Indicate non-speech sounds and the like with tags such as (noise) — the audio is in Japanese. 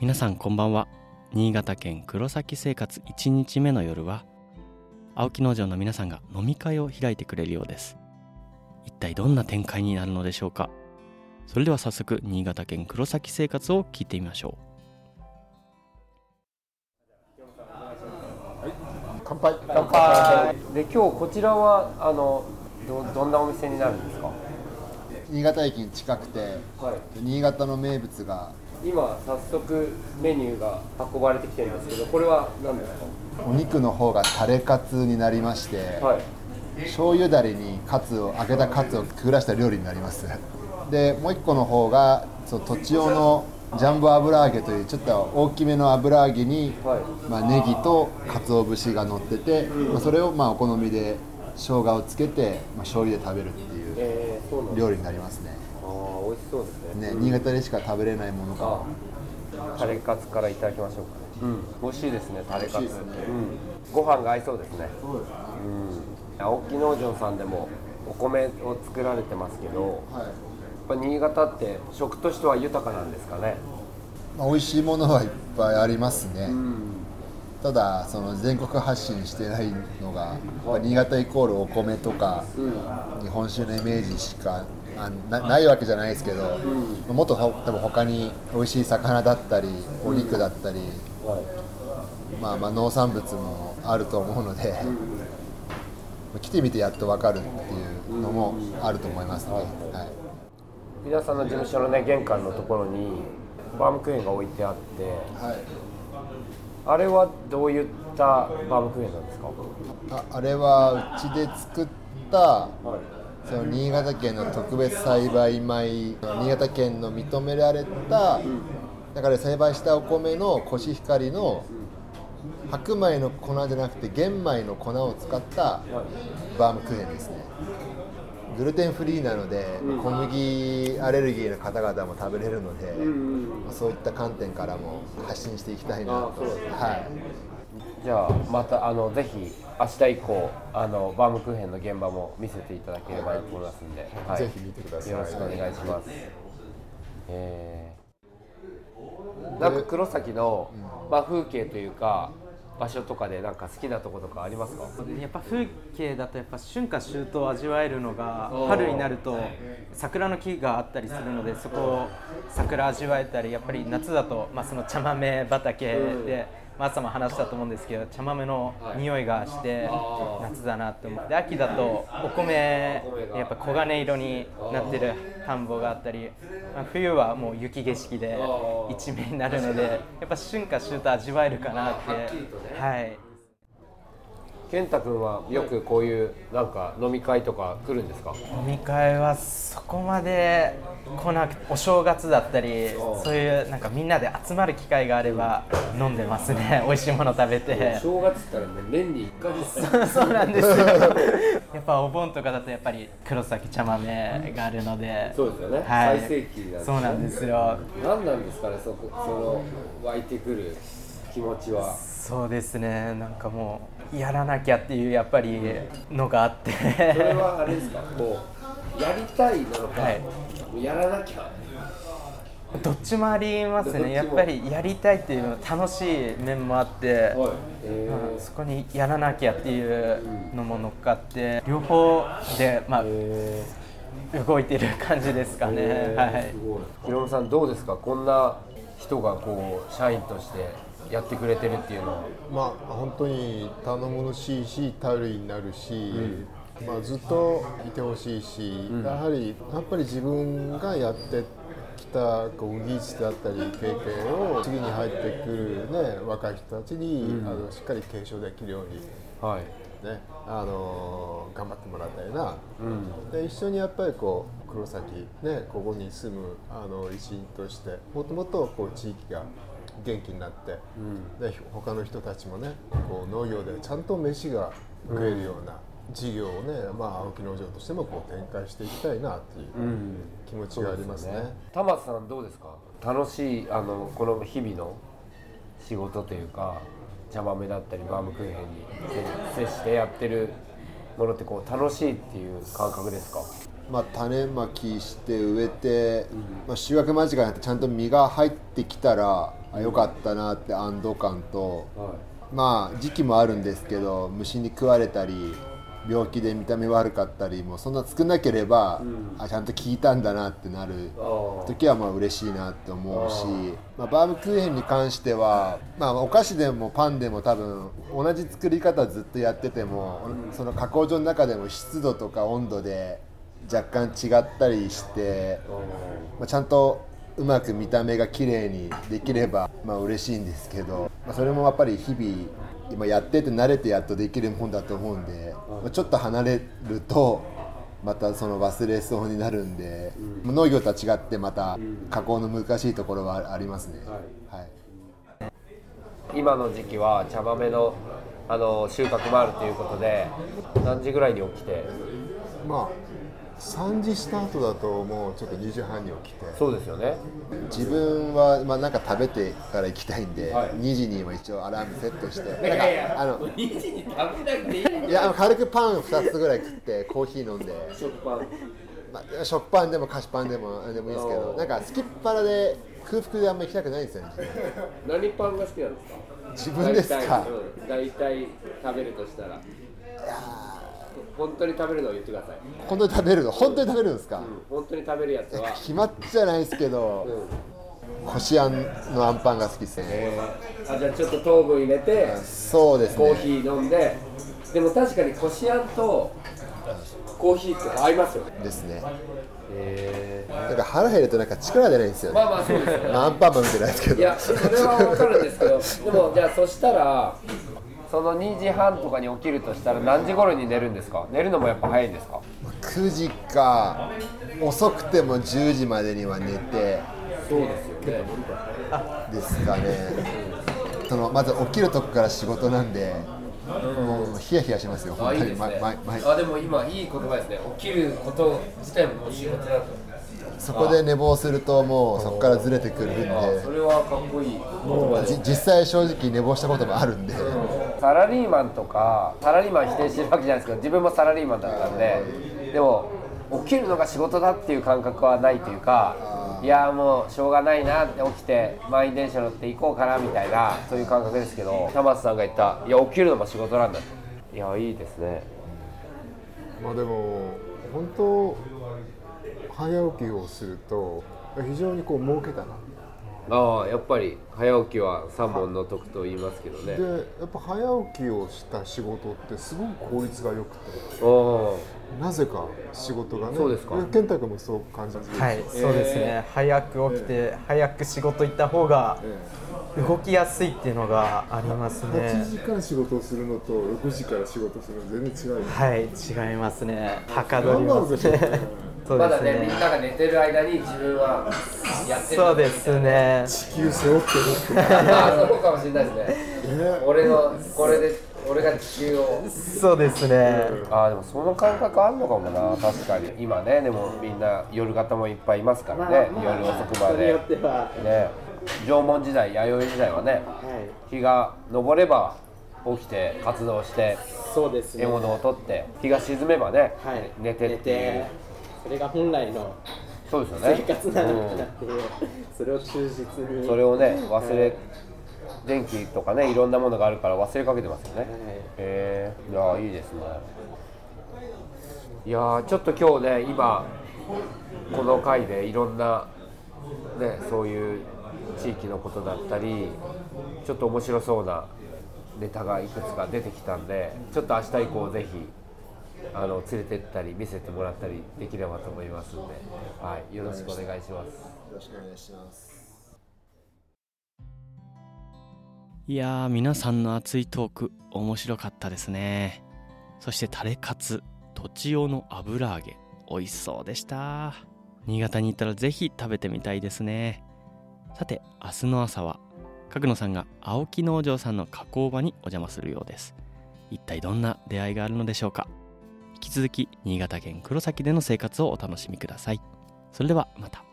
皆さんこんばんは。新潟県黒崎生活1日目の夜は青木農場の皆さんが飲み会を開いてくれるようです。一体どんな展開になるのでしょうか。それでは早速新潟県黒崎生活を聞いてみましょ乾杯。乾杯。で今日こちらはあのどどんなお店になるんですか？新潟駅に近くてはい。新潟の名物が今早速メニューが運ばれてきてるんですけどこれは何ですお肉の方がタレカツになりまして、かはい。醤油だれにカツを揚げたカツをくぐらした料理になります。でもう一個の方がそう土地用のジャンボ油揚げというちょっと大きめの油揚げに、はい。まあ、ネギと鰹節が乗ってて、まあ、それをまあお好みで生姜をつけて、まあ、醤油で食べるっていう料理になりますね。ああ美味しそうですね。ね新潟でしか食べれないものか。あタレカツからいただきましょうか。うん。美味しいですねタレカツ。美味しいですね。うん、ご飯が合いそうですね。うん。青木農場さんでもお米を作られてますけどはい。やっぱ新潟って食としては豊かなんですかね。まあ、美味しいものはいっぱいありますね、ん。ただその全国発信してないのが、新潟イコールお米とか、日本酒のイメージしかあなないわけじゃないですけど、もっとほ多分他に美味しい魚だったりお肉だったり、はい。まあ、まあ農産物もあると思うので、来てみてやっと分かるっていうのもあると思いますね、はい。皆さんの事務所のね玄関のところにバームクーヘンが置いてあってはい。あれはどういったバームクーヘンなんですか？ああれはうちで作ったその新潟県の特別栽培米新潟県の認められただから栽培したお米のコシヒカリの白米の粉じゃなくて玄米の粉を使ったバームクーヘンですね。グルテンフリーなので小麦アレルギーの方々も食べれるので、まあそういった観点からも発信していきたいなと。はいじゃあまたあのぜひ明日以降あのバームクーヘンの現場も見せていただければいいと思いますんで、はい。ぜひ見てください。よろしくお願いします、えー。なんか黒崎の、まあ、風景というか場所とかでなんか好きなとことかありますか？やっぱ風景だとやっぱ春夏秋冬を味わえるのが春になると桜の木があったりするのでそこを桜味わえたりやっぱり夏だと、まあ、その茶豆畑で、まあ、朝も話したと思うんですけど茶豆の匂いがして夏だなと思って秋だとお米やっぱ黄金色になってる田んぼがあったり、まあ、冬はもう雪景色で一面になるのでやっぱ春夏秋冬味わえるかなって。はい健太君はよくこういうなんか飲み会とか来るんですか？飲み会はそこまで来なくお正月だったりそう。いうなんかみんなで集まる機会があれば飲んでますね。(laughs) 美味しいもの食べて。正月ったらね年に1回です (laughs) そうなんですよ。(laughs) やっぱお盆とかだとやっぱり黒崎茶豆があるので。そうですよね。はい。最盛期なんですね。そうなんですよ。何なんですかねそこその湧いてくる気持ちは。そうですね。なんかもうやらなきゃっていうやっぱりのがあって。それはあれですか？こうやりたいなのか、はいやら。なきゃどっちもありますね。やっぱりやりたいっていうの楽しい面もあって、えうんそこにやらなきゃっていうのも乗っかって。両方で、まあえ動いてる感じですかね、ー。はい。すごい。ヒロムさんどうですか？こんな人がこう社員としてやってくれてるっていうのは。まあ本当に頼もしいし頼りになるし、まあ、ずっといてほしいし、やはりやっぱり自分がやってきたこう技術だったり経験を次に入ってくる、ね、若い人たちに、あのしっかり継承できるように。はい。ね、あの頑張ってもらいたいな、で一緒にやっぱりこう黒崎、ね、ここに住むあの一員としてもっともっとこう地域が元気になって、で他の人たちもねこう農業でちゃんと飯が食えるような事業をね、まあ、青木農場としてもこう展開していきたいなっていう気持ちがありますね。玉津さんどうですか？楽しいあのこの日々の仕事というか茶豆だったりバームクーヘンに接接してやってるものってこう楽しいっていう感覚ですか？まあ、種まきして植えて、まあ、収穫間近になってちゃんと実が入ってきたらあよかったなって安堵感とはまあ時期もあるんですけど虫に食われたり病気で見た目悪かったりもそんな少なければ、あちゃんと効いたんだなってなる時はまあ嬉しいなって思うし、まあ、バームクーヘンに関しては、まあ、お菓子でもパンでも多分同じ作り方ずっとやってても、その加工所の中でも湿度とか温度で若干違ったりして、まあ、ちゃんとうまく見た目が綺麗にできればまあ嬉しいんですけど、まあ、それもやっぱり日々今やってて慣れてやっとできるもんだと思うんで、まあちょっと離れるとまたその忘れそうになるんで、農業とは違ってまた加工の難しいところはありますね。はい。今の時期は茶豆のあの収穫もあるということで何時ぐらいに起きて？まあ3時スタートだともうちょっと2時半に起きて。そうですよね。自分はまあなんか食べてから行きたいんで、はい。2時にも一応アラームセットして。なんかあの2時に食べなくていいいやあの軽くパン2つぐらい食ってコーヒー飲んで、食パン。まあ、食パンでも菓子パンでも何でもいいですけどなんかすきっ腹で空腹であんま行きたくないんですよね何パンが好きなんですか？自分ですか？大体食べるとしたら本当に食べるのを言ってください、本当に食べるの？本当に食べるんですか、本当に食べるやつは。決まっちゃないですけど、こしあんのあんパンが好きですね、あじゃあちょっと糖分入れてそうですね。コーヒー飲んで。でも確かにこしあんとコーヒーって合いますよね。ですね。へなんか腹減るとなんか力出ないんですよね、まあまあそうですよね。まあ、アンパンマン見てないですけど。いやそれは分かるんですけど。でもじゃあそしたらその2時半とかに起きるとしたら何時頃に寝るんですか？寝るのもやっぱ早いんですか？9時か遅くても10時までには寝てそうですよね。ですかね。そのまず起きるとこから仕事なんでもうヒヤヒヤしますよあ本当に。いいですね。毎毎あでも今いい言葉ですね。起きること自体も仕事だと。そこで寝坊するともうそこからずれてくるんで。あそれはかっこいい実際正直寝坊したこともあるんで、サラリーマンとかサラリーマン否定してるわけじゃないですけど自分もサラリーマンだったんででも起きるのが仕事だっていう感覚はないというかいやもうしょうがないなって起きて満員電車乗って行こうかなみたいなそういう感覚ですけど玉津さんが言ったいや起きるのも仕事なんだいやいいですね。まあでも本当早起きをすると非常にこう儲けたなああやっぱり早起きは三本の得と言いますけどね。でやっぱ早起きをした仕事ってすごく効率が良くて。おなぜか仕事がね。そうですか。え健太君もそう感じます。はい、そうですね。早く起きて、早く仕事行った方が動きやすいっていうのがあります8ね。時から仕事をするのと6時から仕事するの全然違うよはい、違いますね。はかどりますね。そうまですね。だねみんなが寝てる間に自分はやってるそうですね。地球背負ってるって。あそうかもしれないですね。俺のこれで俺が地球を。そうですね。あーでもその感覚あるのかもな。確かに。今ねでもみんな夜型もいっぱいいますからね、夜遅くまで。ては、ね。縄文時代弥生時代はねはい、日が昇れば起きて活動してそうです獲物を取って日が沈めばね、はい、寝てっていうそれが本来のそうですよね。生活なのかなうんっていう、それを忠実に。それをね忘れ電気とかねいろんなものがあるから忘れかけてますよね、へえいやーいいですね。いやーちょっと今日ね今この回でいろんなねそういう地域のことだったりちょっと面白そうなネタがいくつか出てきたんでちょっと明日以降ぜひあの連れてったり見せてもらったりできればと思いますんで、はい、よろしくお願いします。よろしくお願いします。いやー皆さんの熱いトーク面白かったですね。そしてタレカツとちおの油揚げ美味しそうでした。新潟に行ったらぜひ食べてみたいですね。さて明日の朝は角野さんが青木農場さんの加工場にお邪魔するようです。一体どんな出会いがあるのでしょうか。引き続き新潟県黒崎での生活をお楽しみください。それではまた。